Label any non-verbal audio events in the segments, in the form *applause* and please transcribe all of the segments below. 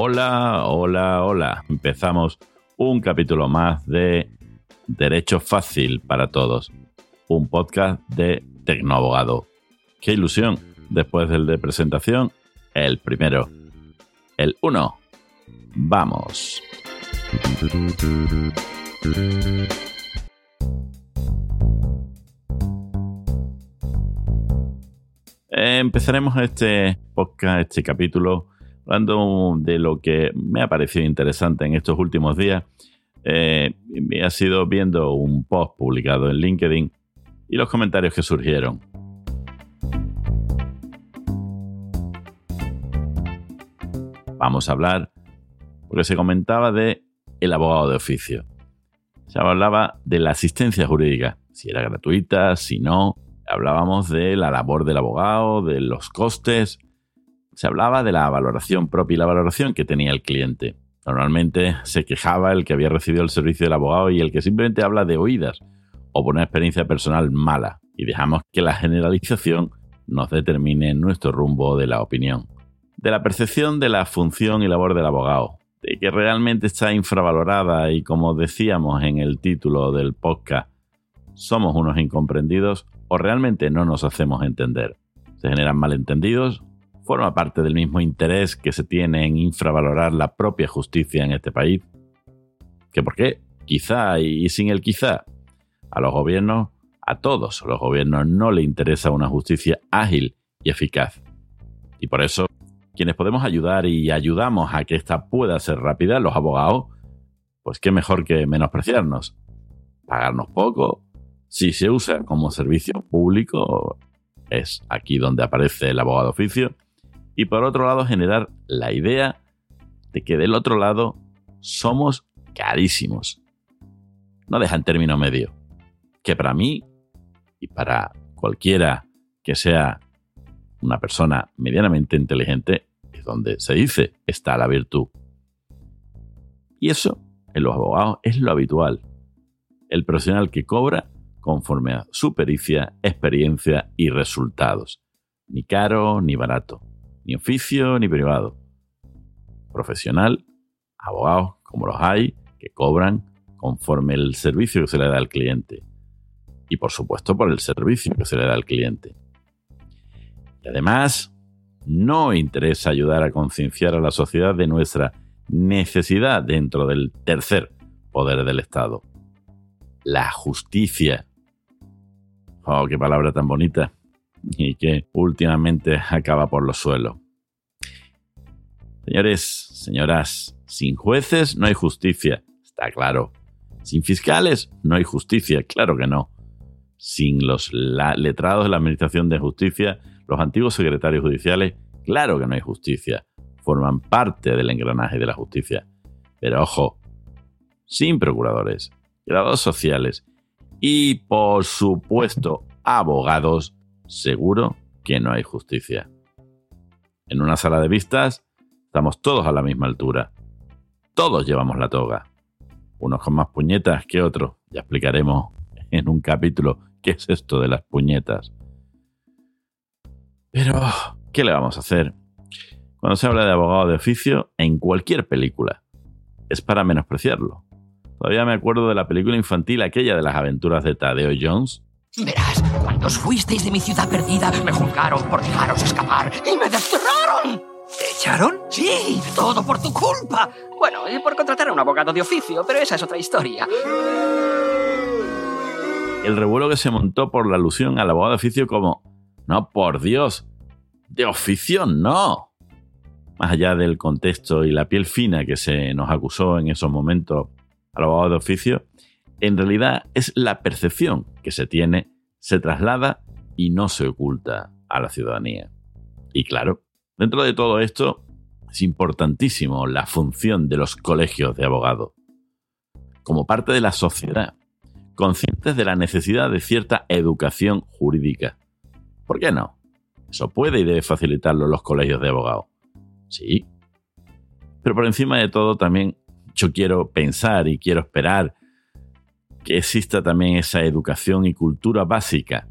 Hola, hola, hola. Empezamos un capítulo más de Derecho Fácil para Todos, un podcast de Tecnoabogado. Qué ilusión, después del de presentación, el primero, el uno. Vamos. Empezaremos este podcast, este capítulo, hablando de lo que me ha parecido interesante en estos últimos días. Eh, me ha sido viendo un post publicado en LinkedIn y los comentarios que surgieron. Vamos a hablar, porque se comentaba de el abogado de oficio. Se hablaba de la asistencia jurídica, si era gratuita, si no. Hablábamos de la labor del abogado, de los costes. Se hablaba de la valoración propia y la valoración que tenía el cliente. Normalmente se quejaba el que había recibido el servicio del abogado y el que simplemente habla de oídas o por una experiencia personal mala y dejamos que la generalización nos determine nuestro rumbo de la opinión. De la percepción de la función y labor del abogado, que realmente está infravalorada y como decíamos en el título del podcast, somos unos incomprendidos o realmente no nos hacemos entender. Se generan malentendidos, forma parte del mismo interés que se tiene en infravalorar la propia justicia en este país. ¿Que por qué? Quizá y sin el quizá. A los gobiernos, a todos los gobiernos no le interesa una justicia ágil y eficaz. Y por eso quienes podemos ayudar y ayudamos a que esta pueda ser rápida, los abogados, pues qué mejor que menospreciarnos. Pagarnos poco. Si se usa como servicio público, es aquí donde aparece el abogado oficio. Y por otro lado, generar la idea de que del otro lado somos carísimos. No dejan término medio. Que para mí y para cualquiera que sea una persona medianamente inteligente, donde se dice está la virtud. Y eso, en los abogados, es lo habitual. El profesional que cobra conforme a su pericia, experiencia y resultados. Ni caro ni barato, ni oficio ni privado. Profesional, abogados como los hay, que cobran conforme el servicio que se le da al cliente. Y por supuesto por el servicio que se le da al cliente. Y además, no interesa ayudar a concienciar a la sociedad de nuestra necesidad dentro del tercer poder del Estado. La justicia. Oh, qué palabra tan bonita. Y que últimamente acaba por los suelos. Señores, señoras, sin jueces no hay justicia, está claro. Sin fiscales no hay justicia, claro que no. Sin los letrados de la Administración de Justicia los antiguos secretarios judiciales, claro que no hay justicia, forman parte del engranaje de la justicia. Pero ojo, sin procuradores, grados sociales y, por supuesto, abogados, seguro que no hay justicia. En una sala de vistas estamos todos a la misma altura. Todos llevamos la toga. Unos con más puñetas que otros. Ya explicaremos en un capítulo qué es esto de las puñetas. Pero, ¿qué le vamos a hacer? Cuando se habla de abogado de oficio, en cualquier película, es para menospreciarlo. Todavía me acuerdo de la película infantil aquella de las aventuras de Tadeo Jones. Verás, cuando os fuisteis de mi ciudad perdida, me juzgaron por dejaros escapar y me desterraron. ¿Te echaron? Sí, todo por tu culpa. Bueno, y por contratar a un abogado de oficio, pero esa es otra historia. El revuelo que se montó por la alusión al abogado de oficio como no, por Dios. De oficio, no. Más allá del contexto y la piel fina que se nos acusó en esos momentos al abogado de oficio, en realidad es la percepción que se tiene, se traslada y no se oculta a la ciudadanía. Y claro, dentro de todo esto es importantísimo la función de los colegios de abogados. Como parte de la sociedad, conscientes de la necesidad de cierta educación jurídica, ¿Por qué no? Eso puede y debe facilitarlo los colegios de abogados. Sí. Pero por encima de todo también yo quiero pensar y quiero esperar que exista también esa educación y cultura básica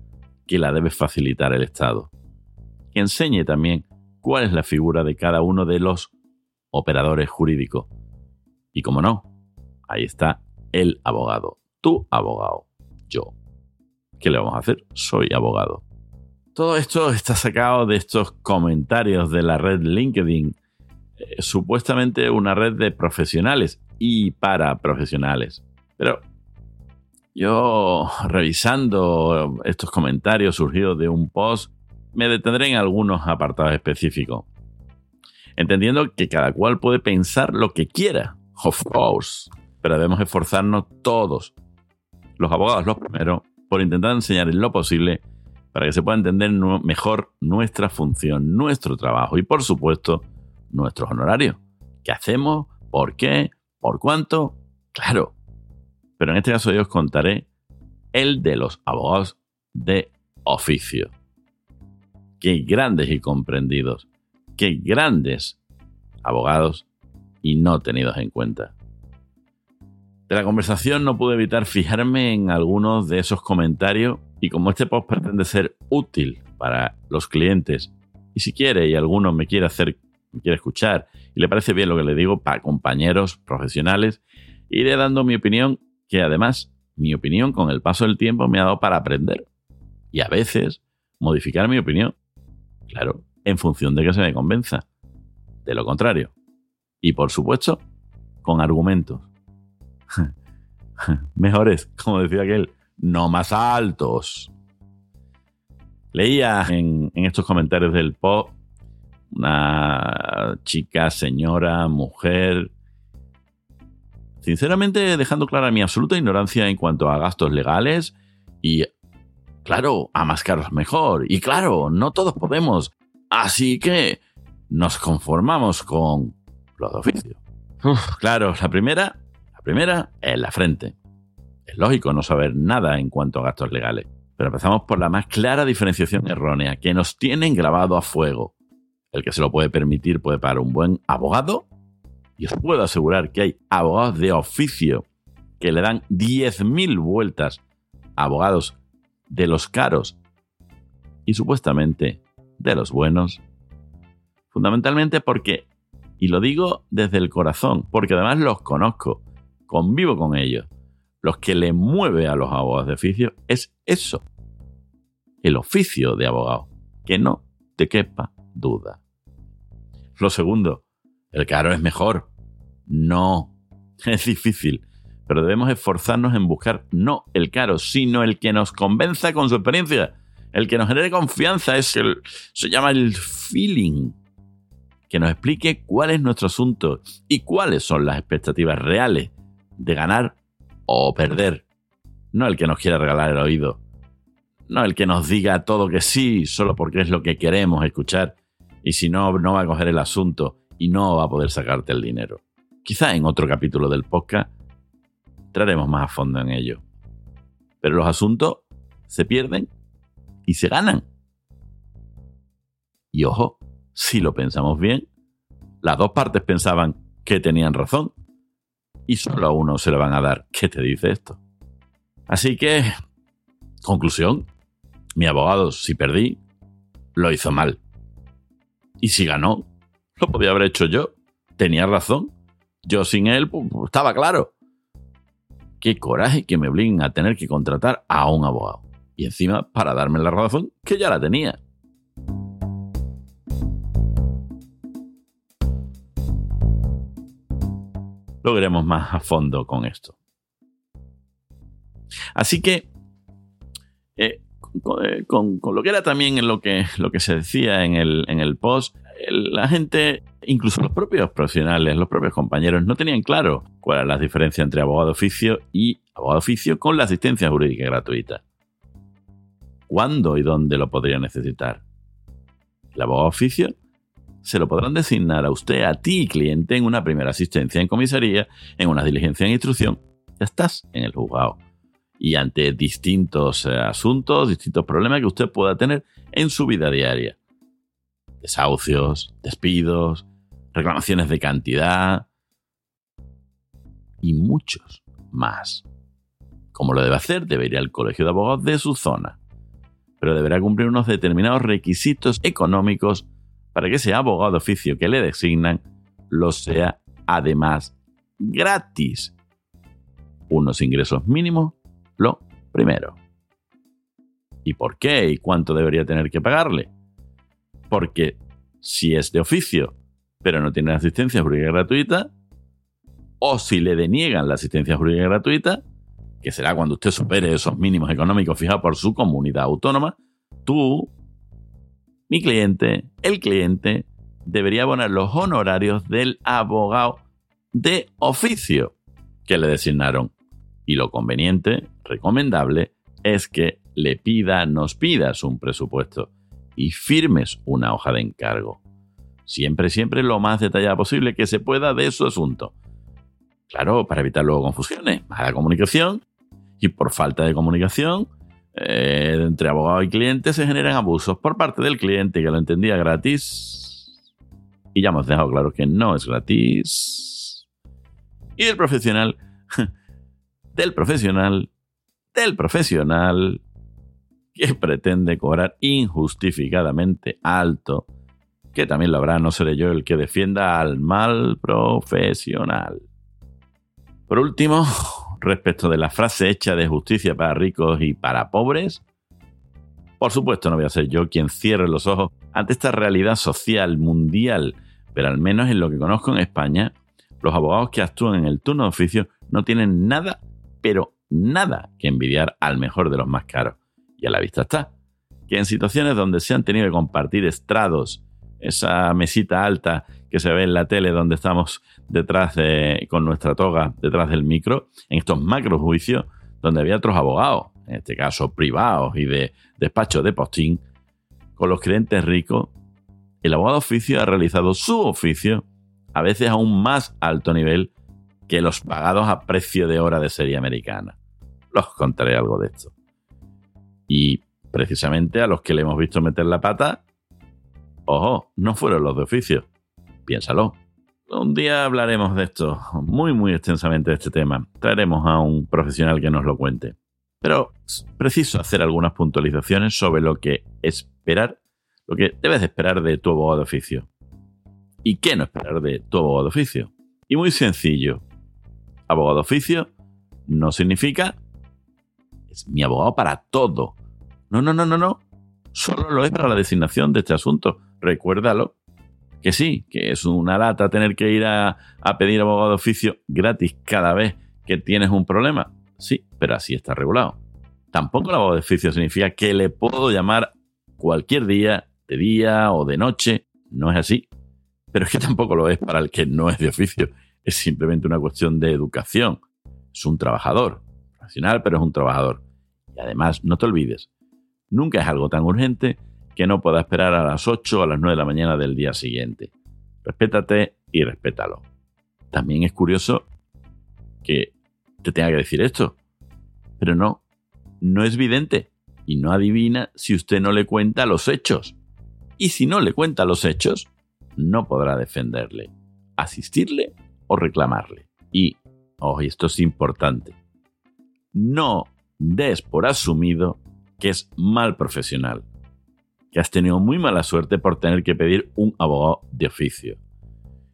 que la debe facilitar el Estado. Que enseñe también cuál es la figura de cada uno de los operadores jurídicos. Y como no, ahí está el abogado, tu abogado, yo. ¿Qué le vamos a hacer? Soy abogado. Todo esto está sacado de estos comentarios de la red LinkedIn, eh, supuestamente una red de profesionales y para profesionales. Pero yo, revisando estos comentarios surgidos de un post, me detendré en algunos apartados específicos. Entendiendo que cada cual puede pensar lo que quiera, of course, pero debemos esforzarnos todos, los abogados los primeros, por intentar enseñar en lo posible para que se pueda entender mejor nuestra función, nuestro trabajo y, por supuesto, nuestros honorarios. ¿Qué hacemos? ¿Por qué? ¿Por cuánto? Claro. Pero en este caso yo os contaré el de los abogados de oficio. Qué grandes y comprendidos. Qué grandes abogados y no tenidos en cuenta. De la conversación no pude evitar fijarme en algunos de esos comentarios y como este post pretende ser útil para los clientes, y si quiere y alguno me quiere hacer, me quiere escuchar y le parece bien lo que le digo para compañeros profesionales, iré dando mi opinión, que además mi opinión con el paso del tiempo me ha dado para aprender. Y a veces modificar mi opinión. Claro, en función de que se me convenza. De lo contrario. Y por supuesto, con argumentos. *laughs* Mejores, como decía aquel, no más altos. Leía en, estos comentarios del pop una chica, señora, mujer, sinceramente dejando clara mi absoluta ignorancia en cuanto a gastos legales y, claro, a más caros mejor. Y claro, no todos podemos. Así que nos conformamos con los de oficio. claro, la primera, primera es la frente. Es lógico no saber nada en cuanto a gastos legales, pero empezamos por la más clara diferenciación errónea, que nos tienen grabado a fuego. El que se lo puede permitir puede pagar un buen abogado, y os puedo asegurar que hay abogados de oficio que le dan 10.000 vueltas a abogados de los caros y supuestamente de los buenos. Fundamentalmente porque, y lo digo desde el corazón, porque además los conozco, convivo con ellos, lo que le mueve a los abogados de oficio es eso, el oficio de abogado, que no te quepa duda. Lo segundo, el caro es mejor. No, *laughs* es difícil, pero debemos esforzarnos en buscar no el caro, sino el que nos convenza con su experiencia, el que nos genere confianza, es el, se llama el feeling, que nos explique cuál es nuestro asunto y cuáles son las expectativas reales de ganar o perder. No el que nos quiera regalar el oído. No el que nos diga todo que sí, solo porque es lo que queremos escuchar. Y si no, no va a coger el asunto y no va a poder sacarte el dinero. Quizá en otro capítulo del podcast entraremos más a fondo en ello. Pero los asuntos se pierden y se ganan. Y ojo, si lo pensamos bien, las dos partes pensaban que tenían razón y solo a uno se le van a dar. ¿Qué te dice esto? Así que, conclusión, mi abogado, si perdí, lo hizo mal. Y si ganó, lo podía haber hecho yo. Tenía razón. Yo sin él, pues, pues, estaba claro. Qué coraje que me obliguen a tener que contratar a un abogado. Y encima para darme la razón que ya la tenía. Lo más a fondo con esto. Así que, eh, eh, con, lo que era también lo que, lo que se decía en el, en el post, la gente, incluso los propios profesionales, los propios compañeros, no tenían claro cuál era la diferencia entre abogado oficio y abogado oficio con la asistencia jurídica gratuita. ¿Cuándo y dónde lo podría necesitar? El abogado oficio se lo podrán designar a usted, a ti, cliente, en una primera asistencia en comisaría, en una diligencia en instrucción. Ya estás en el juzgado. Y ante distintos eh, asuntos, distintos problemas que usted pueda tener en su vida diaria. Desahucios, despidos, reclamaciones de cantidad y muchos más. ¿Cómo lo debe hacer? Debe ir al colegio de abogados de su zona. Pero deberá cumplir unos determinados requisitos económicos para que ese abogado de oficio que le designan lo sea además gratis. Unos ingresos mínimos, lo primero. ¿Y por qué? ¿Y cuánto debería tener que pagarle? Porque si es de oficio, pero no tiene asistencia jurídica gratuita, o si le deniegan la asistencia jurídica gratuita, que será cuando usted supere esos mínimos económicos fijados por su comunidad autónoma, tú, mi cliente, el cliente, debería abonar los honorarios del abogado de oficio que le designaron. Y lo conveniente, recomendable, es que le pida, nos pidas un presupuesto y firmes una hoja de encargo. Siempre, siempre lo más detallada posible que se pueda de su asunto. Claro, para evitar luego confusiones, mala comunicación y por falta de comunicación eh, entre abogado y cliente se generan abusos por parte del cliente que lo entendía gratis y ya hemos dejado claro que no es gratis. Y el profesional, *laughs* del profesional, del profesional que pretende cobrar injustificadamente alto, que también lo habrá, no seré yo el que defienda al mal profesional. Por último, *laughs* respecto de la frase hecha de justicia para ricos y para pobres, por supuesto no voy a ser yo quien cierre los ojos ante esta realidad social mundial, pero al menos en lo que conozco en España, los abogados que actúan en el turno de oficio no tienen nada, pero nada que envidiar al mejor de los más caros. Y a la vista está, que en situaciones donde se han tenido que compartir estrados, esa mesita alta que se ve en la tele donde estamos detrás de, con nuestra toga detrás del micro, en estos macro juicios donde había otros abogados, en este caso privados y de despacho de postín, con los clientes ricos, el abogado oficio ha realizado su oficio a veces a un más alto nivel que los pagados a precio de hora de serie americana. Los contaré algo de esto. Y precisamente a los que le hemos visto meter la pata, ojo, no fueron los de oficio, Piénsalo. Un día hablaremos de esto muy, muy extensamente de este tema. Traeremos a un profesional que nos lo cuente. Pero es preciso hacer algunas puntualizaciones sobre lo que esperar, lo que debes de esperar de tu abogado de oficio. ¿Y qué no esperar de tu abogado de oficio? Y muy sencillo. Abogado de oficio no significa es mi abogado para todo. No, no, no, no, no. Solo lo es para la designación de este asunto. Recuérdalo. Que sí, que es una lata tener que ir a, pedir abogado de oficio gratis cada vez que tienes un problema. Sí, pero así está regulado. Tampoco el abogado de oficio significa que le puedo llamar cualquier día, de día o de noche. No es así. Pero es que tampoco lo es para el que no es de oficio. Es simplemente una cuestión de educación. Es un trabajador. Profesional, pero es un trabajador. Y además, no te olvides, nunca es algo tan urgente que no pueda esperar a las 8 o a las 9 de la mañana del día siguiente. Respétate y respétalo. También es curioso que te tenga que decir esto, pero no, no es vidente y no adivina si usted no le cuenta los hechos. Y si no le cuenta los hechos, no podrá defenderle, asistirle o reclamarle. Y, oh, esto es importante, no des por asumido que es mal profesional que has tenido muy mala suerte por tener que pedir un abogado de oficio.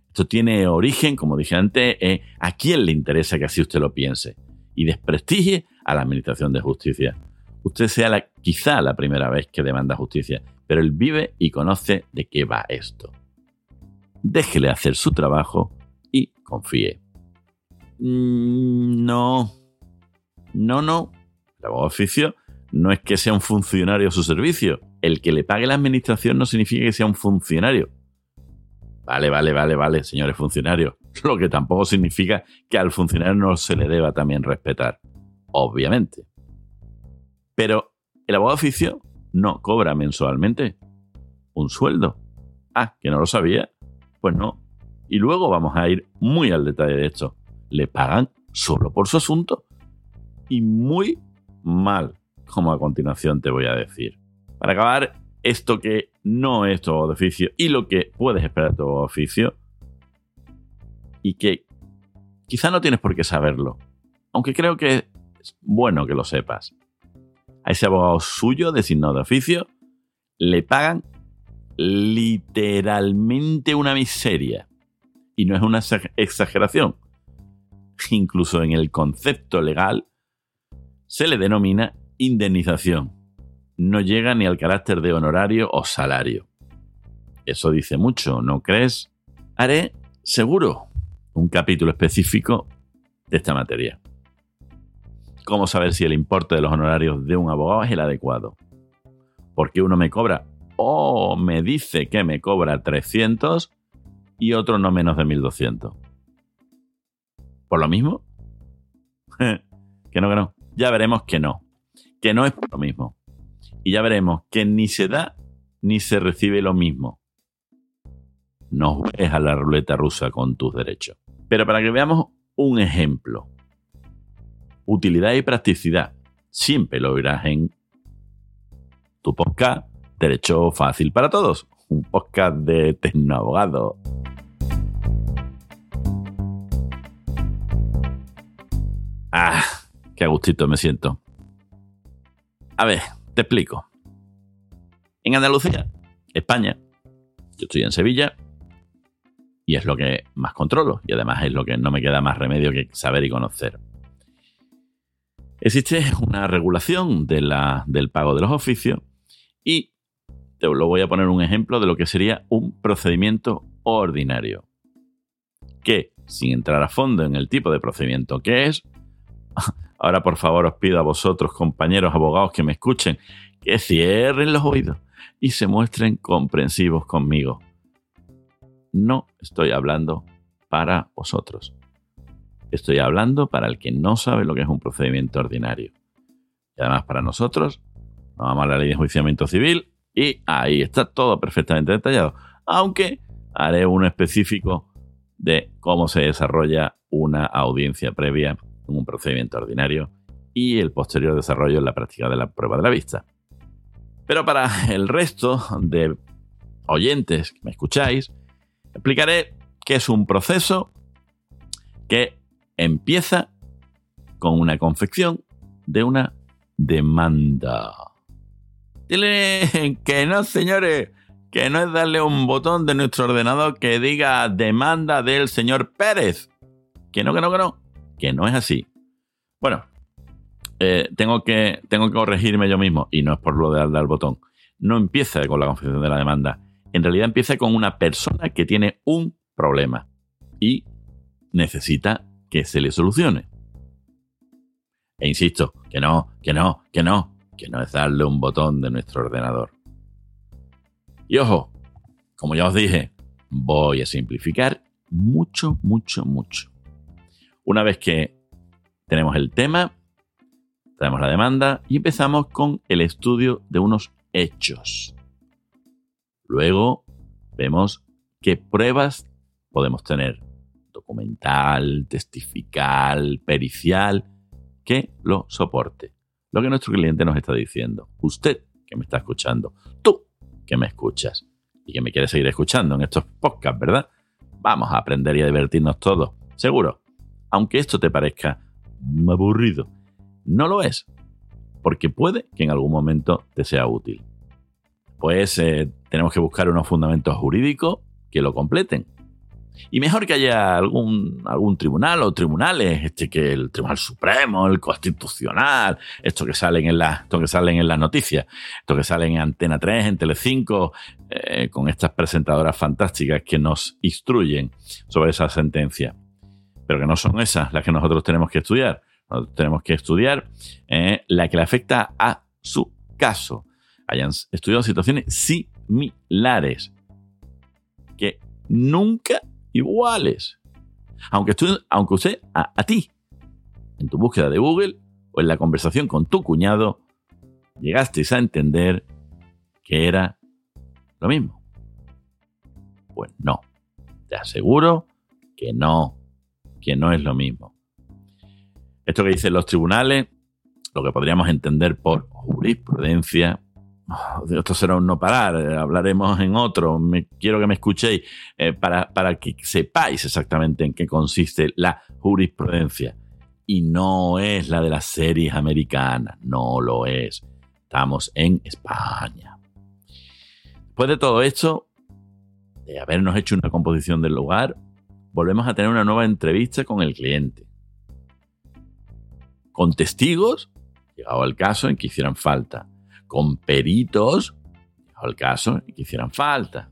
Esto tiene origen, como dije antes, a quién le interesa que así usted lo piense y desprestigie a la Administración de Justicia. Usted sea quizá la primera vez que demanda justicia, pero él vive y conoce de qué va esto. Déjele hacer su trabajo y confíe. Mm, no, no, no. El abogado de oficio no es que sea un funcionario a su servicio, el que le pague la administración no significa que sea un funcionario. Vale, vale, vale, vale, señores funcionarios. *laughs* Lo que tampoco significa que al funcionario no se le deba también respetar. Obviamente. Pero el abogado oficio no cobra mensualmente un sueldo. Ah, que no lo sabía. Pues no. Y luego vamos a ir muy al detalle de esto. Le pagan solo por su asunto. Y muy mal, como a continuación te voy a decir. Para acabar, esto que no es tu oficio y lo que puedes esperar de tu oficio y que quizá no tienes por qué saberlo. Aunque creo que Es bueno que lo sepas. A ese abogado suyo designado de oficio le pagan literalmente una miseria. Y no es una exageración. Incluso en el concepto legal se le denomina indemnización. No llega ni al carácter de honorario o salario. Eso dice mucho, ¿no crees? Haré, seguro, un capítulo específico de esta materia. ¿Cómo saber si el importe de los honorarios de un abogado es el adecuado? Porque uno me cobra o me dice que me cobra 300 y otro no menos de 1200. ¿Por lo mismo? *laughs* que no, que no. Ya veremos que no. Que no es por lo mismo. Y ya veremos que ni se da ni se recibe lo mismo. No juegues a la ruleta rusa con tus derechos. Pero para que veamos un ejemplo. Utilidad y practicidad. Siempre lo verás en tu podcast Derecho Fácil para Todos. Un podcast de Tecnoabogado. Ah, qué gustito me siento. A ver, te explico. En Andalucía, España, yo estoy en Sevilla y es lo que más controlo y además es lo que no me queda más remedio que saber y conocer. Existe una regulación de la, del pago de los oficios y te lo voy a poner un ejemplo de lo que sería un procedimiento ordinario. Que, sin entrar a fondo en el tipo de procedimiento que es, ahora por favor os pido a vosotros, compañeros abogados que me escuchen, que cierren los oídos y se muestren comprensivos conmigo. No estoy hablando para vosotros. Estoy hablando para el que no sabe lo que es un procedimiento ordinario. Y además para nosotros, nos vamos a la ley de enjuiciamiento civil y ahí está todo perfectamente detallado. Aunque haré uno específico de cómo se desarrolla una audiencia previa en un procedimiento ordinario y el posterior desarrollo en la práctica de la prueba de la vista. Pero para el resto de oyentes que me escucháis, explicaré que es un proceso que empieza con una confección de una demanda. Dile que no, señores, que no es darle un botón de nuestro ordenador que diga demanda del señor Pérez. Que no, que no, que no. Que no es así. Bueno, eh, tengo, que, tengo que corregirme yo mismo, y no es por lo de darle al botón. No empieza con la confección de la demanda. En realidad empieza con una persona que tiene un problema y necesita que se le solucione. E insisto, que no, que no, que no, que no es darle un botón de nuestro ordenador. Y ojo, como ya os dije, voy a simplificar mucho, mucho, mucho. Una vez que tenemos el tema, tenemos la demanda y empezamos con el estudio de unos hechos. Luego vemos qué pruebas podemos tener documental, testifical, pericial, que lo soporte. Lo que nuestro cliente nos está diciendo. Usted que me está escuchando. Tú que me escuchas y que me quieres seguir escuchando en estos podcasts, ¿verdad? Vamos a aprender y a divertirnos todos. Seguro. Aunque esto te parezca aburrido, no lo es. Porque puede que en algún momento te sea útil. Pues eh, tenemos que buscar unos fundamentos jurídicos que lo completen. Y mejor que haya algún, algún tribunal o tribunales, este que el Tribunal Supremo, el Constitucional, esto que salen en las, esto que salen en las noticias, esto que salen en Antena 3, en Telecinco, eh, con estas presentadoras fantásticas que nos instruyen sobre esa sentencia. Pero que no son esas las que nosotros tenemos que estudiar. Nosotros tenemos que estudiar eh, la que le afecta a su caso. Hayan estudiado situaciones similares que nunca iguales. Aunque, aunque usted, a, ti, en tu búsqueda de Google o en la conversación con tu cuñado, llegasteis a entender que era lo mismo. Pues no, te aseguro que no, que no es lo mismo. Esto que dicen los tribunales, lo que podríamos entender por jurisprudencia, esto será un no parar, eh, hablaremos en otro, quiero que me escuchéis eh, para, para que sepáis exactamente en qué consiste la jurisprudencia, y no es la de las series americanas, no lo es. Estamos en España. Después de todo esto, de habernos hecho una composición del lugar, volvemos a tener una nueva entrevista con el cliente. Con testigos, llegado al caso en que hicieran falta. Con peritos, llegado al caso en que hicieran falta.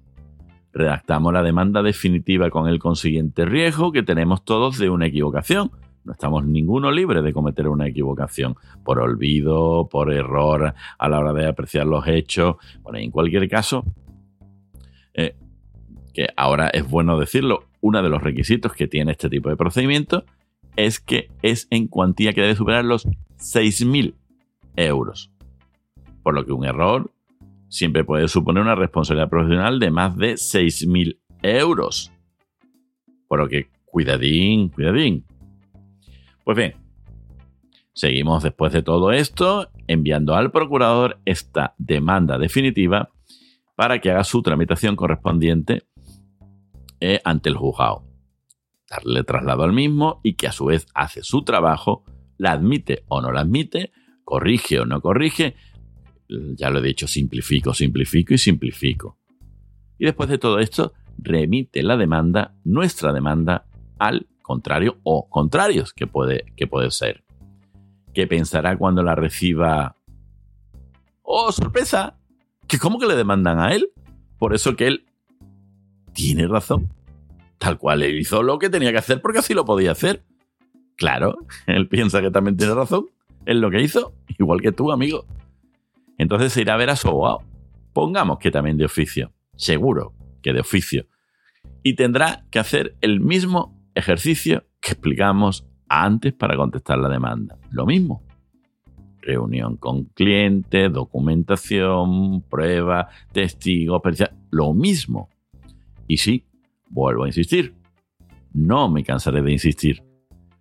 Redactamos la demanda definitiva con el consiguiente riesgo que tenemos todos de una equivocación. No estamos ninguno libre de cometer una equivocación por olvido, por error a la hora de apreciar los hechos. Bueno, en cualquier caso, eh, que ahora es bueno decirlo, uno de los requisitos que tiene este tipo de procedimiento es que es en cuantía que debe superar los 6.000 euros. Por lo que un error siempre puede suponer una responsabilidad profesional de más de 6.000 euros. Por lo que cuidadín, cuidadín. Pues bien, seguimos después de todo esto enviando al procurador esta demanda definitiva para que haga su tramitación correspondiente eh, ante el juzgado. Darle traslado al mismo y que a su vez hace su trabajo, la admite o no la admite, corrige o no corrige. Ya lo he dicho, simplifico, simplifico y simplifico. Y después de todo esto, remite la demanda, nuestra demanda, al contrario o contrarios, que puede, que puede ser. ¿Qué pensará cuando la reciba? ¡Oh, sorpresa! ¿Que cómo que le demandan a él? Por eso que él tiene razón. Tal cual él hizo lo que tenía que hacer porque así lo podía hacer. Claro, *laughs* él piensa que también tiene razón. Es lo que hizo, igual que tú, amigo. Entonces se irá a ver a su abogado. Pongamos que también de oficio. Seguro que de oficio. Y tendrá que hacer el mismo ejercicio que explicamos antes para contestar la demanda. Lo mismo. Reunión con cliente, documentación, prueba, testigos, lo mismo. Y sí, vuelvo a insistir. No me cansaré de insistir.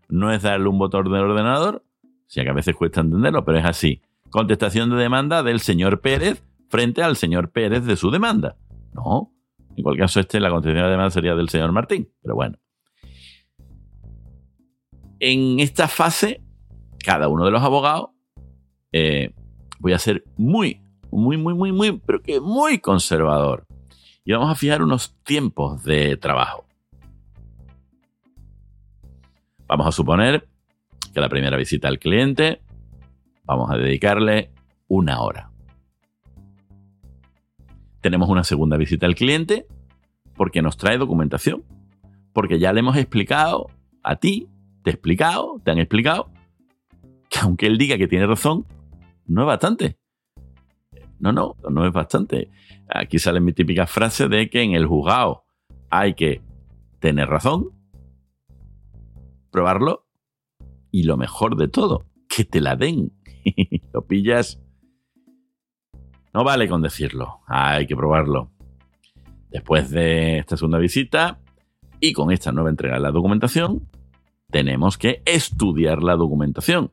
No es darle un botón del ordenador, si a veces cuesta entenderlo, pero es así. Contestación de demanda del señor Pérez frente al señor Pérez de su demanda. No, en cualquier caso, este, la contestación de demanda sería del señor Martín, pero bueno. En esta fase, cada uno de los abogados, eh, voy a ser muy, muy, muy, muy, muy, pero que muy conservador y vamos a fijar unos tiempos de trabajo. Vamos a suponer que la primera visita al cliente vamos a dedicarle una hora. Tenemos una segunda visita al cliente porque nos trae documentación, porque ya le hemos explicado a ti, te he explicado, te han explicado, que aunque él diga que tiene razón, no es bastante. No, no, no es bastante. Aquí sale mi típica frase de que en el juzgado hay que tener razón, probarlo y lo mejor de todo, que te la den. *laughs* lo pillas. No vale con decirlo, hay que probarlo. Después de esta segunda visita y con esta nueva entrega de la documentación, tenemos que estudiar la documentación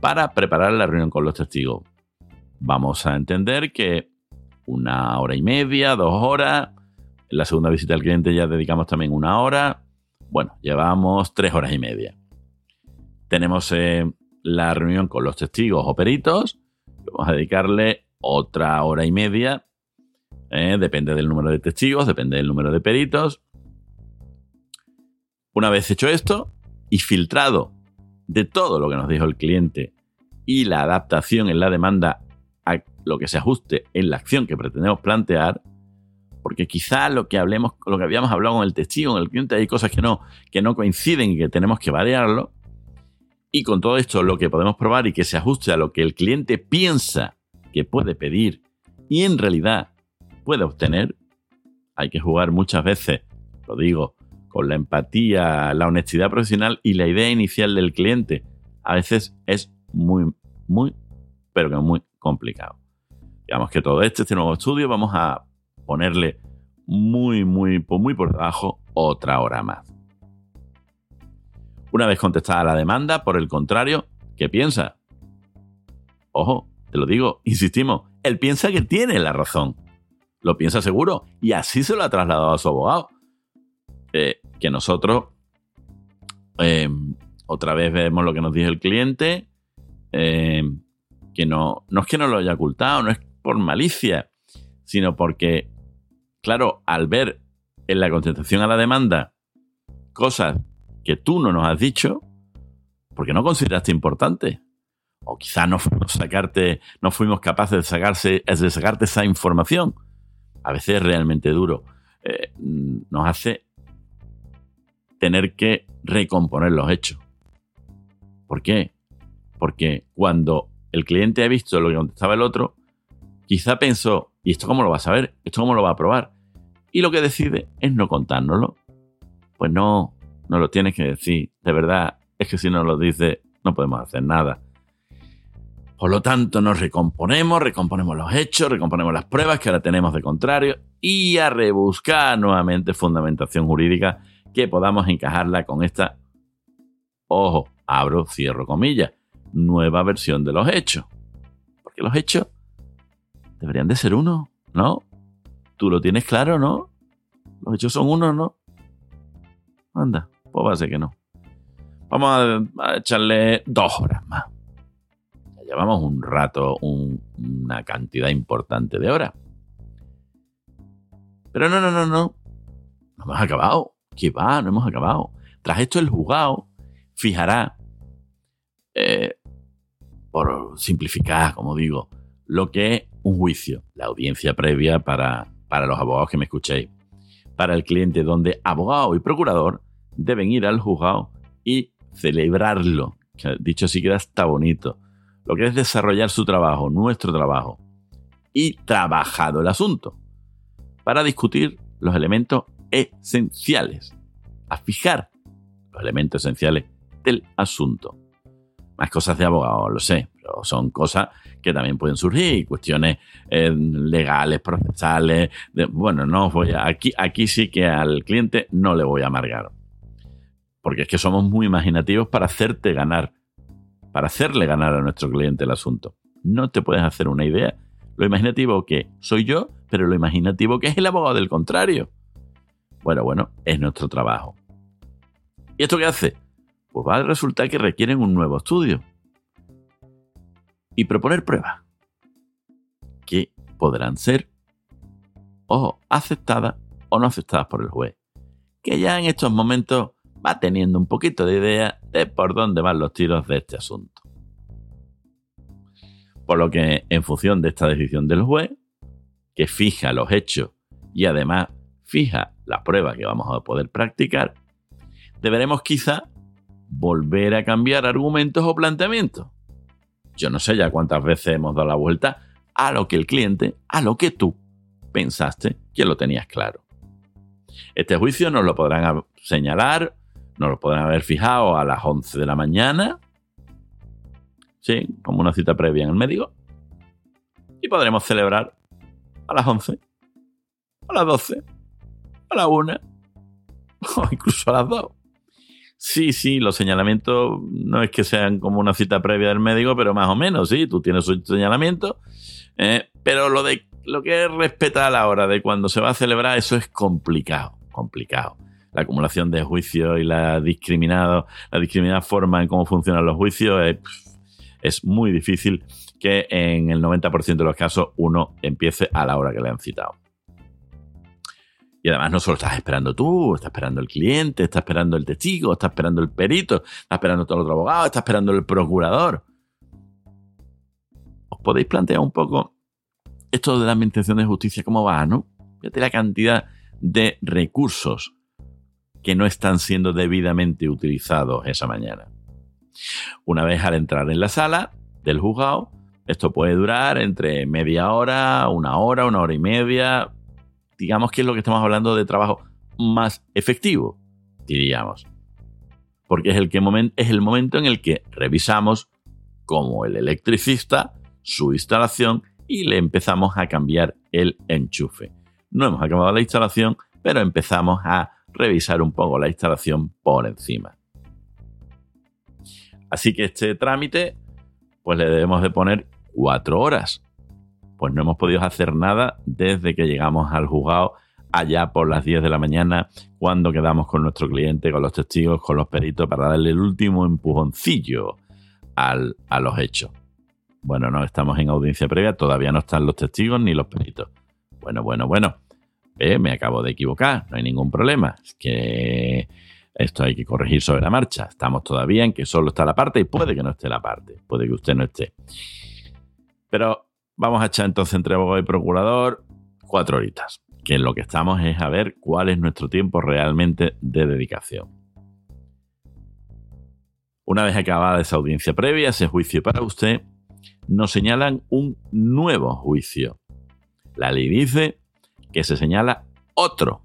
para preparar la reunión con los testigos vamos a entender que una hora y media, dos horas. En la segunda visita al cliente ya dedicamos también una hora. Bueno, llevamos tres horas y media. Tenemos eh, la reunión con los testigos o peritos. Vamos a dedicarle otra hora y media. Eh, depende del número de testigos, depende del número de peritos. Una vez hecho esto y filtrado de todo lo que nos dijo el cliente y la adaptación en la demanda lo que se ajuste en la acción que pretendemos plantear, porque quizá lo que hablemos, lo que habíamos hablado con el testigo, con el cliente, hay cosas que no, que no coinciden y que tenemos que variarlo. Y con todo esto, lo que podemos probar y que se ajuste a lo que el cliente piensa que puede pedir y en realidad puede obtener, hay que jugar muchas veces, lo digo, con la empatía, la honestidad profesional y la idea inicial del cliente. A veces es muy, muy, pero que muy complicado. Digamos que todo este, este nuevo estudio, vamos a ponerle muy, muy, muy por debajo otra hora más. Una vez contestada la demanda, por el contrario, ¿qué piensa? Ojo, te lo digo, insistimos, él piensa que tiene la razón. Lo piensa seguro y así se lo ha trasladado a su abogado. Eh, que nosotros, em, otra vez vemos lo que nos dice el cliente, eh, no, no es que no lo haya ocultado, no es por malicia, sino porque, claro, al ver en la contestación a la demanda cosas que tú no nos has dicho, porque no consideraste importante. O quizás no fuimos, sacarte, no fuimos capaces de, sacarse, de sacarte esa información. A veces es realmente duro. Eh, nos hace tener que recomponer los hechos. ¿Por qué? Porque cuando el cliente ha visto lo que contestaba el otro, quizá pensó, ¿y esto cómo lo va a saber? ¿Esto cómo lo va a probar? Y lo que decide es no contárnoslo. Pues no, no lo tienes que decir. De verdad, es que si no lo dice, no podemos hacer nada. Por lo tanto, nos recomponemos, recomponemos los hechos, recomponemos las pruebas que ahora tenemos de contrario y a rebuscar nuevamente fundamentación jurídica que podamos encajarla con esta, ojo, abro, cierro comillas, nueva versión de los hechos. Porque los hechos deberían de ser uno, ¿no? Tú lo tienes claro, ¿no? Los hechos son uno, ¿no? Anda, pues va a ser que no. Vamos a, echarle dos horas más. Ya llevamos un rato, una cantidad importante de horas. Pero no, no, no, no. No hemos acabado. ¿Qué va? No hemos acabado. Tras esto, el juzgado fijará, eh, por simplificar, como digo, lo que es un juicio, la audiencia previa para, para los abogados que me escuchéis, para el cliente, donde abogado y procurador deben ir al juzgado y celebrarlo. Dicho así queda está bonito. Lo que es desarrollar su trabajo, nuestro trabajo, y trabajado el asunto, para discutir los elementos esenciales, a fijar los elementos esenciales del asunto. Más cosas de abogado, lo sé, pero son cosas que también pueden surgir, cuestiones eh, legales, procesales. bueno, no voy a, aquí, aquí sí que al cliente no le voy a amargar. Porque es que somos muy imaginativos para hacerte ganar, para hacerle ganar a nuestro cliente el asunto. No te puedes hacer una idea. Lo imaginativo que soy yo, pero lo imaginativo que es el abogado del contrario. Bueno, bueno, es nuestro trabajo. ¿Y esto qué hace? Pues va a resultar que requieren un nuevo estudio. Y proponer pruebas. Que podrán ser, o aceptadas o no aceptadas por el juez. Que ya en estos momentos va teniendo un poquito de idea de por dónde van los tiros de este asunto. Por lo que, en función de esta decisión del juez, que fija los hechos y además fija la prueba que vamos a poder practicar, deberemos quizá volver a cambiar argumentos o planteamientos. Yo no sé ya cuántas veces hemos dado la vuelta a lo que el cliente, a lo que tú pensaste que lo tenías claro. Este juicio nos lo podrán señalar, nos lo podrán haber fijado a las 11 de la mañana, sí, como una cita previa en el médico, y podremos celebrar a las 11, a las 12, a la 1 *laughs* o incluso a las 2. Sí, sí, los señalamientos no es que sean como una cita previa del médico, pero más o menos, sí, tú tienes un señalamiento, eh, pero lo de lo que es respetar la hora de cuando se va a celebrar, eso es complicado, complicado. La acumulación de juicios y la discriminado, la discriminada forma en cómo funcionan los juicios es, es muy difícil que en el 90% de los casos uno empiece a la hora que le han citado. Y además no solo estás esperando tú, estás esperando el cliente, estás esperando el testigo, estás esperando el perito, estás esperando todo el otro abogado, estás esperando el procurador. ¿Os podéis plantear un poco esto de la administración de justicia cómo va, no? Fíjate la cantidad de recursos que no están siendo debidamente utilizados esa mañana. Una vez al entrar en la sala del juzgado, esto puede durar entre media hora, una hora, una hora y media, digamos que es lo que estamos hablando de trabajo más efectivo, diríamos. Porque es el, que es el momento en el que revisamos como el electricista su instalación y le empezamos a cambiar el enchufe. No hemos acabado la instalación, pero empezamos a revisar un poco la instalación por encima. Así que este trámite, pues le debemos de poner cuatro horas pues no hemos podido hacer nada desde que llegamos al juzgado allá por las 10 de la mañana, cuando quedamos con nuestro cliente, con los testigos, con los peritos, para darle el último empujoncillo al, a los hechos. Bueno, no estamos en audiencia previa, todavía no están los testigos ni los peritos. Bueno, bueno, bueno. Me acabo de equivocar, no hay ningún problema. Es que esto hay que corregir sobre la marcha. Estamos todavía en que solo está la parte y puede que no esté la parte, puede que usted no esté. Pero vamos a echar entonces entre abogado y procurador cuatro horitas, que en lo que estamos es a ver cuál es nuestro tiempo realmente de dedicación. Una vez acabada esa audiencia previa, ese juicio para usted, nos señalan un nuevo juicio. La ley dice que se señala otro,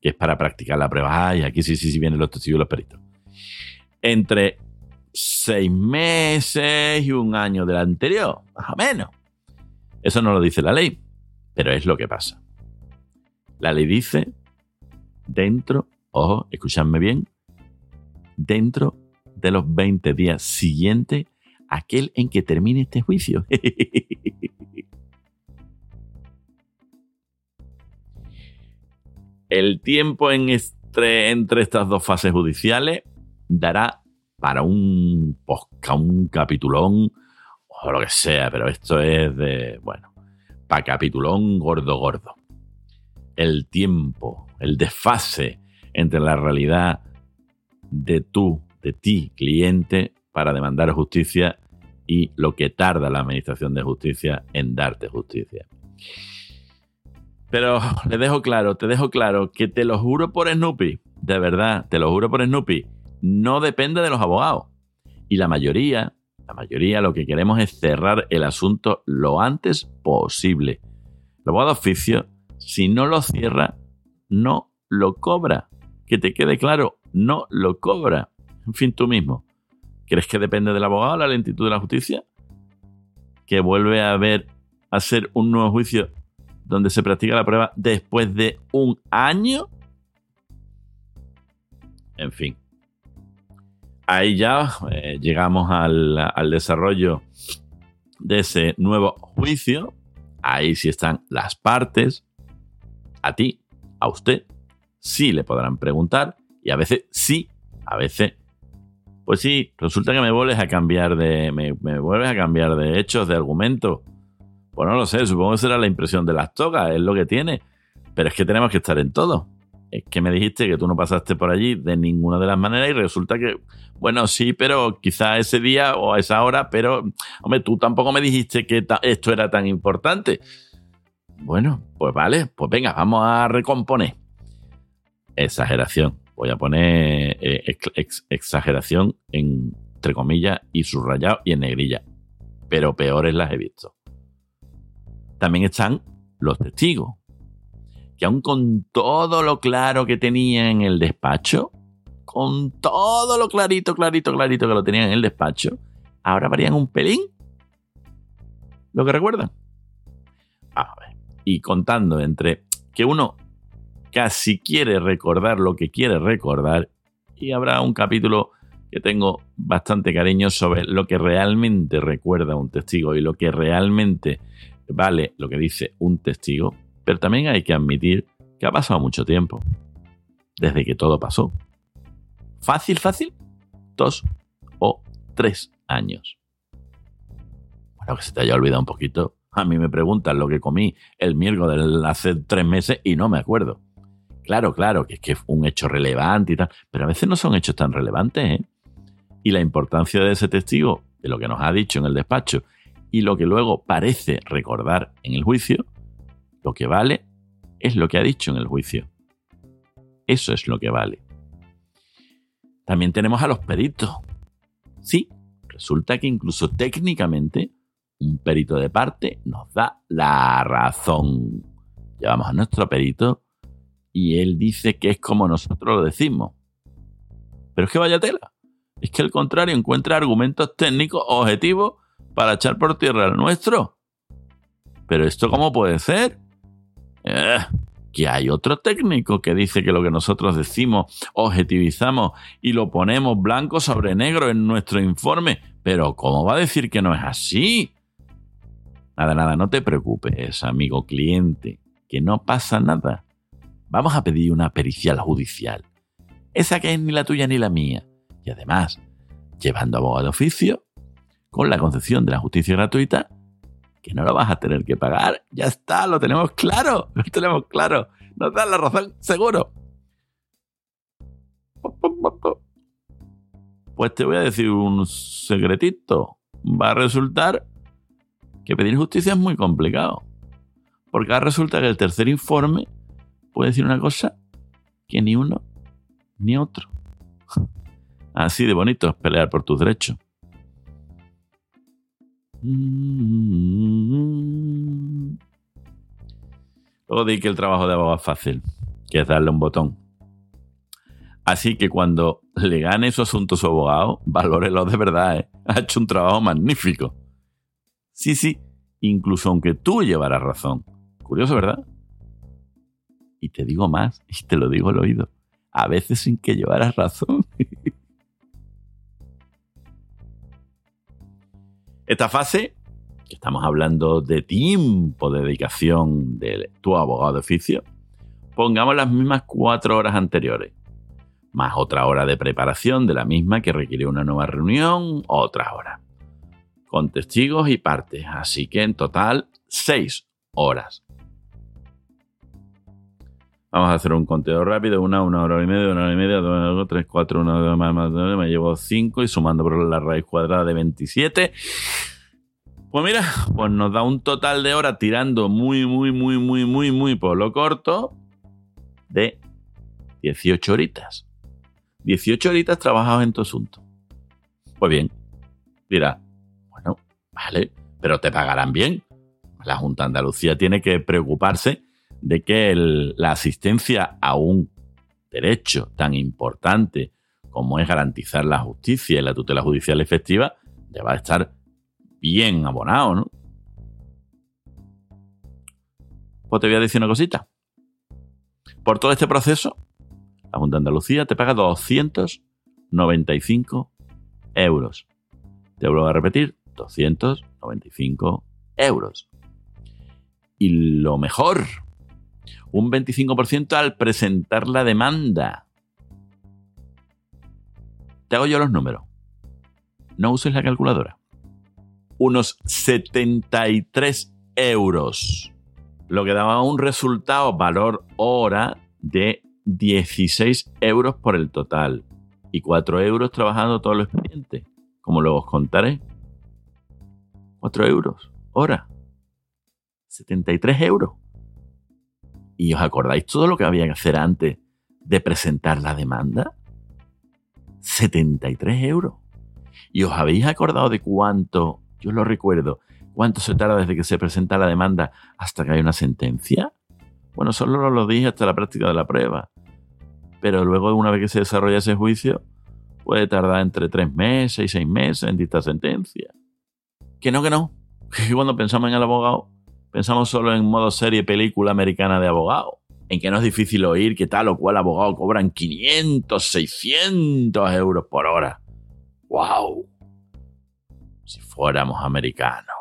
que es para practicar la prueba. Ay, aquí sí, sí, sí vienen los testigos y los peritos. Entre seis meses y un año del anterior, más o menos. Eso no lo dice la ley, pero es lo que pasa. La ley dice dentro, ojo, escuchadme bien, dentro de los 20 días siguientes aquel en que termine este juicio. *laughs* El tiempo en entre, entre estas dos fases judiciales dará para un posca, un capitulón o lo que sea, pero esto es de, bueno, para capitulón gordo gordo. El tiempo, el desfase entre la realidad de tú, de ti, cliente, para demandar justicia y lo que tarda la Administración de Justicia en darte justicia. Pero le dejo claro, te dejo claro que te lo juro por Snoopy, de verdad, te lo juro por Snoopy, no depende de los abogados. Y la mayoría, la mayoría lo que queremos es cerrar el asunto lo antes posible. El abogado oficio, si no lo cierra, no lo cobra. Que te quede claro, no lo cobra. En fin, tú mismo. ¿Crees que depende del abogado la lentitud de la justicia? Que vuelve a haber a hacer un nuevo juicio donde se practica la prueba después de un año. En fin. Ahí ya eh, llegamos al, desarrollo de ese nuevo juicio. Ahí sí están las partes. A ti, a usted, sí le podrán preguntar. Y a veces sí, a veces pues sí, resulta que me vuelves a cambiar de. Me, vuelves a cambiar de hechos, de argumento. Pues no lo sé, supongo que será la impresión de las togas, es lo que tiene. Pero es que tenemos que estar en todo. Es que me dijiste que tú no pasaste por allí de ninguna de las maneras y resulta que, bueno, sí, pero quizá ese día o a esa hora, pero, hombre, tú tampoco me dijiste que esto era tan importante. Bueno, pues vale, pues venga, vamos a recomponer. Exageración voy a poner eh, exageración entre comillas y subrayado y en negrilla. Pero peores las he visto. También están los testigos, que aún con todo lo claro que tenían en el despacho, con todo lo clarito, clarito, clarito que lo tenían en el despacho, ahora varían un pelín. ¿Lo que recuerdan? A ver. Y contando entre que uno casi quiere recordar lo que quiere recordar y habrá un capítulo que tengo bastante cariño sobre lo que realmente recuerda un testigo y lo que realmente vale lo que dice un testigo, pero también hay que admitir que ha pasado mucho tiempo desde que todo pasó. Fácil, fácil, dos o tres años. Bueno, que se te haya olvidado un poquito. A mí me preguntan lo que comí el miércoles hace tres meses y no me acuerdo. Claro, claro, que es que es un hecho relevante y tal, pero a veces no son hechos tan relevantes, ¿eh? Y la importancia de ese testigo, de lo que nos ha dicho en el despacho, y lo que luego parece recordar en el juicio, lo que vale es lo que ha dicho en el juicio. Eso es lo que vale. También tenemos a los peritos. Sí, resulta que incluso técnicamente un perito de parte nos da la razón. Llevamos a nuestro perito y él dice que es como nosotros lo decimos. Pero es que vaya tela. Es que al contrario encuentra argumentos técnicos objetivos para echar por tierra el nuestro. Pero esto cómo puede ser? Eh, que hay otro técnico que dice que lo que nosotros decimos objetivizamos y lo ponemos blanco sobre negro en nuestro informe. Pero ¿cómo va a decir que no es así? Nada, nada, no te preocupes, amigo cliente, que no pasa nada vamos a pedir una pericial judicial. Esa que es ni la tuya ni la mía. Y además, llevando abogado de oficio, con la concesión de la justicia gratuita, que no lo vas a tener que pagar. Ya está, lo tenemos claro, lo tenemos claro. Nos dan la razón, seguro. Pues te voy a decir un secretito. Va a resultar que pedir justicia es muy complicado. Porque ahora resulta que el tercer informe puede decir una cosa que ni uno ni otro. Así de bonito es pelear por tus derechos. Luego di que el trabajo de abogado es fácil, que es darle un botón. Así que cuando le gane su asunto a su abogado, valórelo de verdad, ¿eh? Ha hecho un trabajo magnífico. Sí, sí, incluso aunque tú llevaras razón. Curioso, ¿verdad? Y te digo más, y te lo digo al oído. A veces sin que llevaras razón. Esta fase, que estamos hablando de tiempo de dedicación de tu abogado de oficio, pongamos las mismas cuatro horas anteriores, más otra hora de preparación de la misma que requiere una nueva reunión, otra hora, con testigos y partes, así que en total seis horas. Vamos a hacer un conteo rápido, una, una hora y media, una hora y media, dos, tres, cuatro, una, dos, más, más, me llevo cinco y sumando por la raíz cuadrada de 27. Pues mira, pues nos da un total de horas tirando muy, muy, muy, muy, muy, muy por lo corto de 18 horitas. 18 horitas trabajados en tu asunto. Pues bien, dirá, bueno, vale, pero te pagarán bien. La Junta de Andalucía tiene que preocuparse de que la asistencia a un derecho tan importante como es garantizar la justicia y la tutela judicial efectiva, deba estar bien abonado, ¿no? Pues te voy a decir una cosita. Por todo este proceso, la Junta de Andalucía te paga 295 euros. Te vuelvo a repetir, 295 euros. Y lo mejor, un 25% al presentar la demanda. Te hago yo los números. No uses la calculadora. Unos 73 euros. Lo que daba un resultado valor hora de 16 euros por el total. Y 4 euros trabajando todo el expediente. Como luego os contaré. 4 euros. Hora. 73 euros. ¿Y os acordáis todo lo que había que hacer antes de presentar la demanda? 73 euros. ¿Y os habéis acordado de cuánto, yo lo recuerdo, cuánto se tarda desde que se presenta la demanda hasta que hay una sentencia? Bueno, solo lo dije hasta la práctica de la prueba. Pero luego, una vez que se desarrolla ese juicio, puede tardar entre tres meses y seis meses en dictar sentencia. Que no, que no. *laughs* Que cuando pensamos en el abogado, Pensamos solo en modo serie película americana de abogado, en que no es difícil oír que tal o cual abogado cobran 500, 600 euros por hora. ¡Wow! Si fuéramos americanos.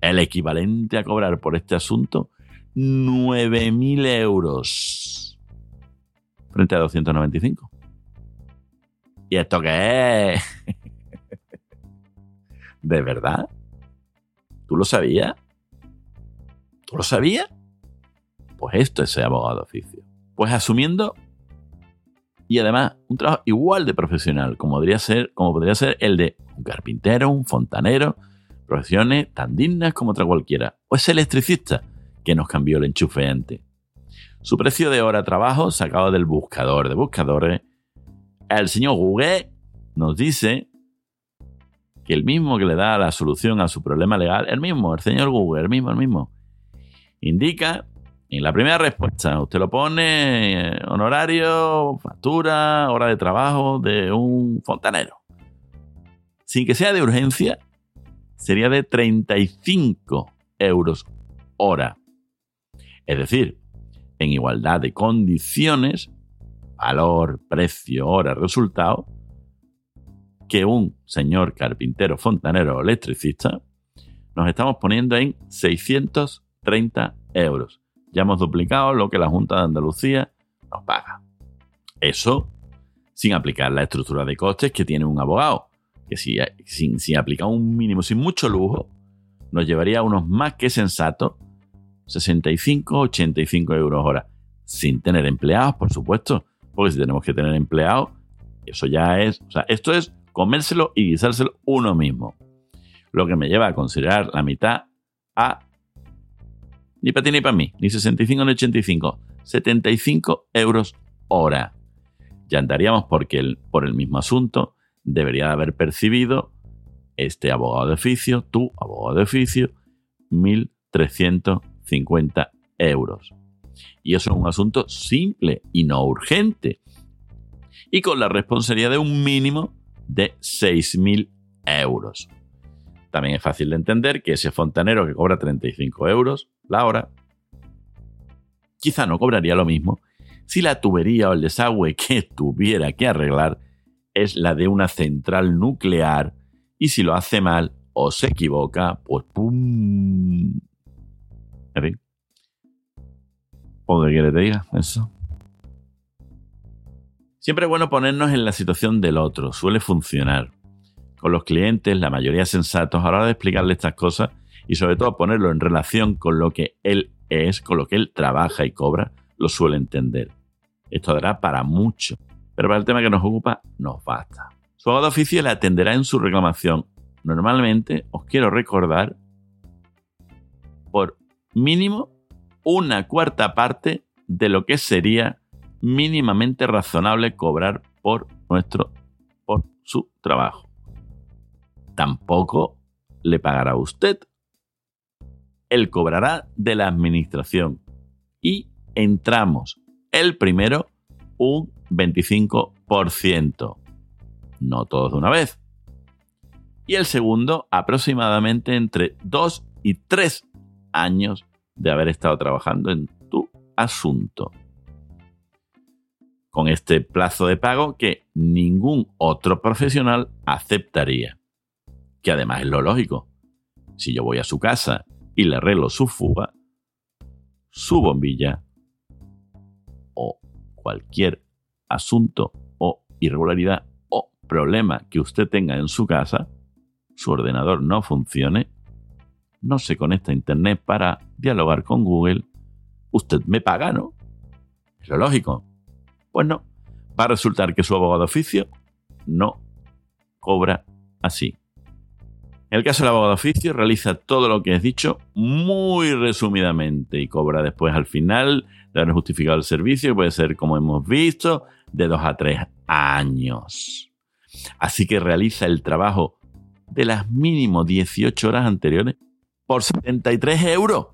El equivalente a cobrar por este asunto 9.000 euros frente a 295. ¿Y esto qué es? *laughs* ¿De verdad? ¿Tú lo sabías? ¿Tú lo sabías? Pues esto es ser abogado de oficio. Pues asumiendo y además un trabajo igual de profesional como podría ser, como podría ser el de un carpintero, un fontanero, profesiones tan dignas como otra cualquiera. O ese electricista que nos cambió el enchufe antes. Su precio de hora de trabajo sacado del buscador de buscadores. El señor Google nos dice que el mismo que le da la solución a su problema legal, el mismo, el señor Google, el mismo, el mismo, indica en la primera respuesta, usted lo pone eh, honorario, factura, hora de trabajo de un fontanero. Sin que sea de urgencia, sería de 35 euros hora. Es decir, en igualdad de condiciones, valor, precio, hora, resultado, que un señor carpintero, fontanero o electricista, nos estamos poniendo en 600 30 euros. ya hemos duplicado lo que la Junta de Andalucía nos paga. Eso sin aplicar la estructura de costes que tiene un abogado, que si, sin, sin aplicar un mínimo, sin mucho lujo, nos llevaría a unos más que sensatos 65-85 euros hora, sin tener empleados, por supuesto, porque si tenemos que tener empleados, eso ya es, o sea, esto es comérselo y guisárselo uno mismo. Lo que me lleva a considerar la mitad a ni para ti ni para mí, ni 65 ni 85, 75 euros hora. Ya andaríamos porque el, por el mismo asunto debería haber percibido este abogado de oficio, tu abogado de oficio, 1.350 euros. Y eso es un asunto simple y no urgente. Y con la responsabilidad de un mínimo de 6.000 euros. También es fácil de entender que ese fontanero que cobra 35 euros la hora, quizá no cobraría lo mismo si la tubería o el desagüe *laughs* que tuviera que arreglar es la de una central nuclear y si lo hace mal o se equivoca, pues ¡pum! En fin. ¿O qué quiere te diga eso? Siempre es bueno ponernos en la situación del otro, suele funcionar. Con los clientes, la mayoría sensatos, a la hora de explicarle estas cosas y sobre todo ponerlo en relación con lo que él es, con lo que él trabaja y cobra, lo suele entender. Esto dará para mucho, pero para el tema que nos ocupa nos basta. Su abogado de oficio le atenderá en su reclamación. Normalmente os quiero recordar por mínimo una cuarta parte de lo que sería mínimamente razonable cobrar por nuestro por su trabajo. Tampoco le pagará usted. Él cobrará de la administración y entramos el primero un 25%. No todos de una vez. Y el segundo aproximadamente entre 2 y 3 años de haber estado trabajando en tu asunto. Con este plazo de pago que ningún otro profesional aceptaría. Que además es lo lógico. Si yo voy a su casa y le arreglo su fuga, su bombilla o cualquier asunto o irregularidad o problema que usted tenga en su casa, su ordenador no funcione, no se conecta a Internet para dialogar con Google, usted me paga, ¿no? Es lo lógico. Pues no, va a resultar que su abogado oficio no cobra así. En el caso del abogado de oficio, realiza todo lo que he dicho muy resumidamente y cobra después al final de haber justificado el servicio, que puede ser, como hemos visto, de dos a tres años. Así que realiza el trabajo de las mínimo 18 horas anteriores por 73 euros.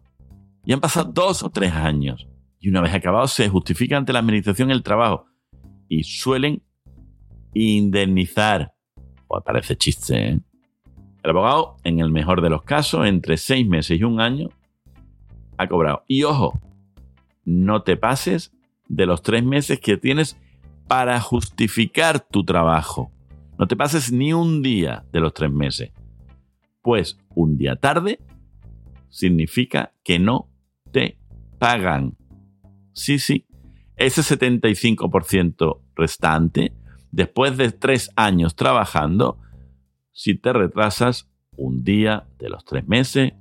Y han pasado dos o tres años. Y una vez acabado se justifica ante la administración el trabajo. Y suelen indemnizar. Pues parece chiste, ¿eh? El abogado, en el mejor de los casos, entre seis meses y un año, ha cobrado. Y ojo, no te pases de los tres meses que tienes para justificar tu trabajo. No te pases ni un día de los tres meses. Pues un día tarde significa que no te pagan. Sí, sí. Ese 75% restante, después de tres años trabajando, si te retrasas un día de los tres meses,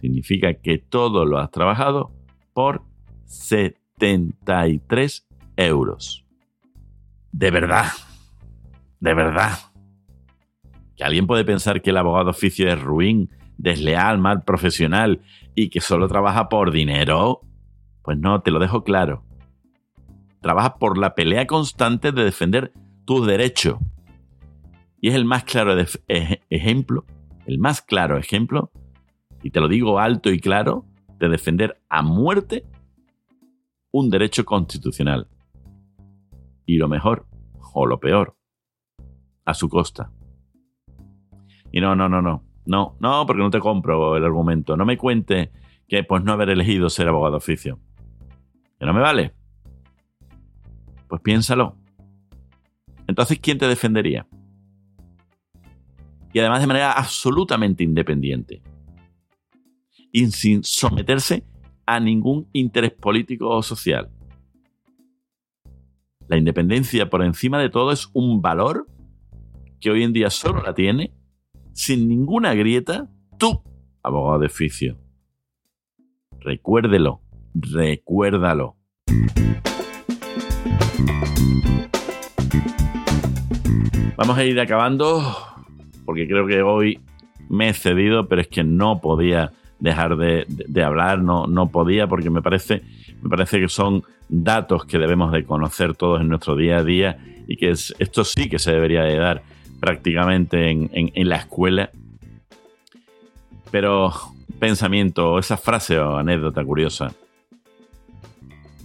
significa que todo lo has trabajado por 73 euros. De verdad, de verdad. Que alguien puede pensar que el abogado oficio es ruin, desleal, mal profesional y que solo trabaja por dinero. Pues no, te lo dejo claro. Trabaja por la pelea constante de defender tus derechos. Y es el más claro ejemplo, el más claro ejemplo, y te lo digo alto y claro, de defender a muerte un derecho constitucional. Y lo mejor, o lo peor, a su costa. Y no, no, no, no. No, no, porque no te compro el argumento. No me cuente que pues no haber elegido ser abogado de oficio. Que no me vale. Pues piénsalo. Entonces, ¿quién te defendería? Y además de manera absolutamente independiente. Y sin someterse a ningún interés político o social. La independencia por encima de todo es un valor que hoy en día solo la tiene, sin ninguna grieta, tú, abogado de oficio. Recuérdelo, recuérdalo. Vamos a ir acabando porque creo que hoy me he cedido, pero es que no podía dejar de, hablar, no, no podía porque me parece, me parece que son datos que debemos de conocer todos en nuestro día a día y que esto sí que se debería de dar prácticamente en, en la escuela. Pero pensamiento, esa frase o anécdota curiosa.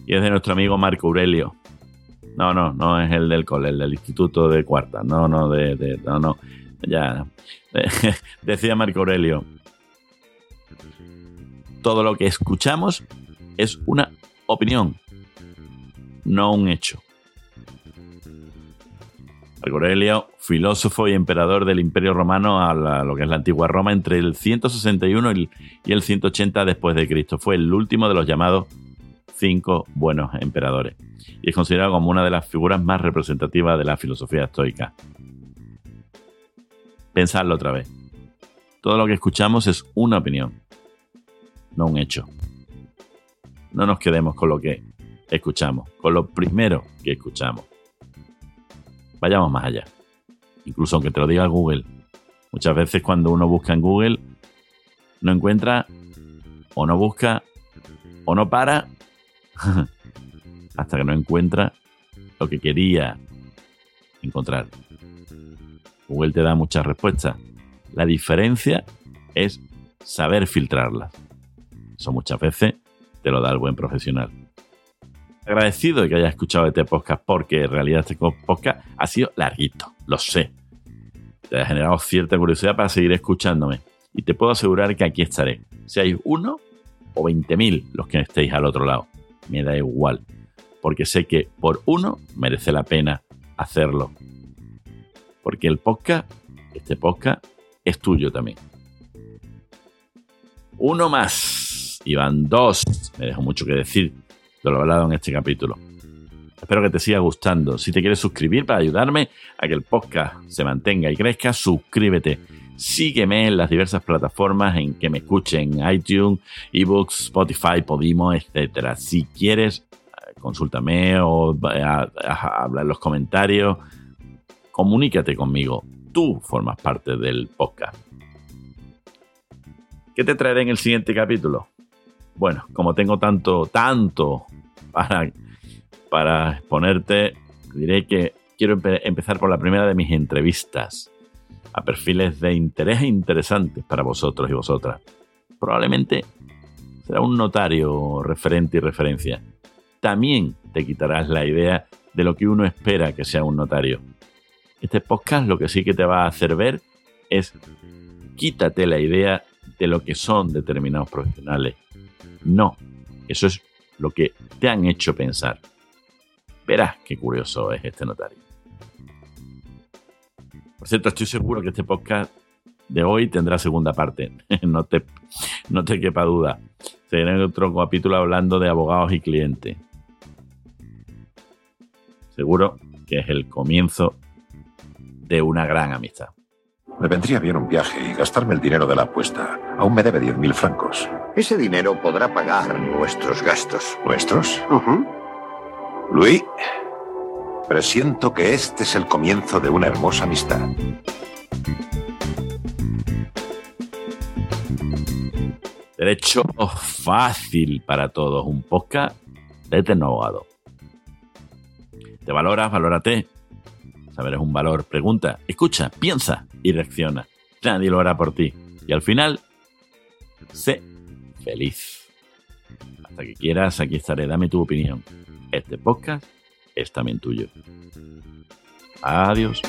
Y es de nuestro amigo Marco Aurelio. No, no, no es el del cole, el del instituto de cuarta. No, no, de, de no, no. Ya. *laughs* Decía Marco Aurelio. Todo lo que escuchamos es una opinión, no un hecho. Marco Aurelio, filósofo y emperador del Imperio Romano a lo que es la antigua Roma entre el 161 y el 180 después de Cristo. Fue el último de los llamados cinco buenos emperadores y es considerado como una de las figuras más representativas de la filosofía estoica. Pensadlo otra vez. Todo lo que escuchamos es una opinión, no un hecho. No nos quedemos con lo que escuchamos, con lo primero que escuchamos. Vayamos más allá. Incluso aunque te lo diga Google. Muchas veces cuando uno busca en Google, no encuentra o no busca o no para *laughs* hasta que no encuentra lo que quería encontrar. Google te da muchas respuestas. La diferencia es saber filtrarlas. Eso muchas veces te lo da el buen profesional. Agradecido de que hayas escuchado este podcast porque en realidad este podcast ha sido larguito, lo sé. Te ha generado cierta curiosidad para seguir escuchándome. Y te puedo asegurar que aquí estaré. Hay uno o 20.000 los que estéis al otro lado me da igual, porque sé que por uno merece la pena hacerlo. Porque el podcast, este podcast, es tuyo también. Uno más, y van dos, me dejo mucho que decir de lo hablado en este capítulo. Espero que te siga gustando. Si te quieres suscribir para ayudarme a que el podcast se mantenga y crezca, suscríbete Sígueme en las diversas plataformas en que me escuchen, iTunes, eBooks, Spotify, Podimo, etc. Si quieres, eh, consúltame o habla en los comentarios. Comunícate conmigo. Tú formas parte del podcast. ¿Qué te traeré en el siguiente capítulo? Bueno, como tengo tanto, tanto para, para exponerte, diré que quiero empezar por la primera de mis entrevistas a perfiles de interés interesantes para vosotros y vosotras. Probablemente será un notario referente y referencia. También te quitarás la idea de lo que uno espera que sea un notario. Este podcast lo que sí que te va a hacer ver es quítate la idea de lo que son determinados profesionales. No, eso es lo que te han hecho pensar. Verás qué curioso es este notario. Por cierto, estoy seguro que este podcast de hoy tendrá segunda parte. *laughs* no, te, no te quepa duda. Será otro capítulo hablando de abogados y clientes. Seguro que es el comienzo de una gran amistad. Me vendría bien un viaje y gastarme el dinero de la apuesta. Aún me debe 10.000 francos. Ese dinero podrá pagar nuestros gastos. ¿Nuestros? Luis, Presiento que este es el comienzo de una hermosa amistad. Derecho fácil para todos. Un podcast de Tecnoabogado. ¿Te valoras? Valórate. Saber es un valor. Pregunta, escucha, piensa y reacciona. Nadie lo hará por ti. Y al final, sé feliz. Hasta que quieras, aquí estaré. Dame tu opinión. Este podcast es también tuyo. Adiós.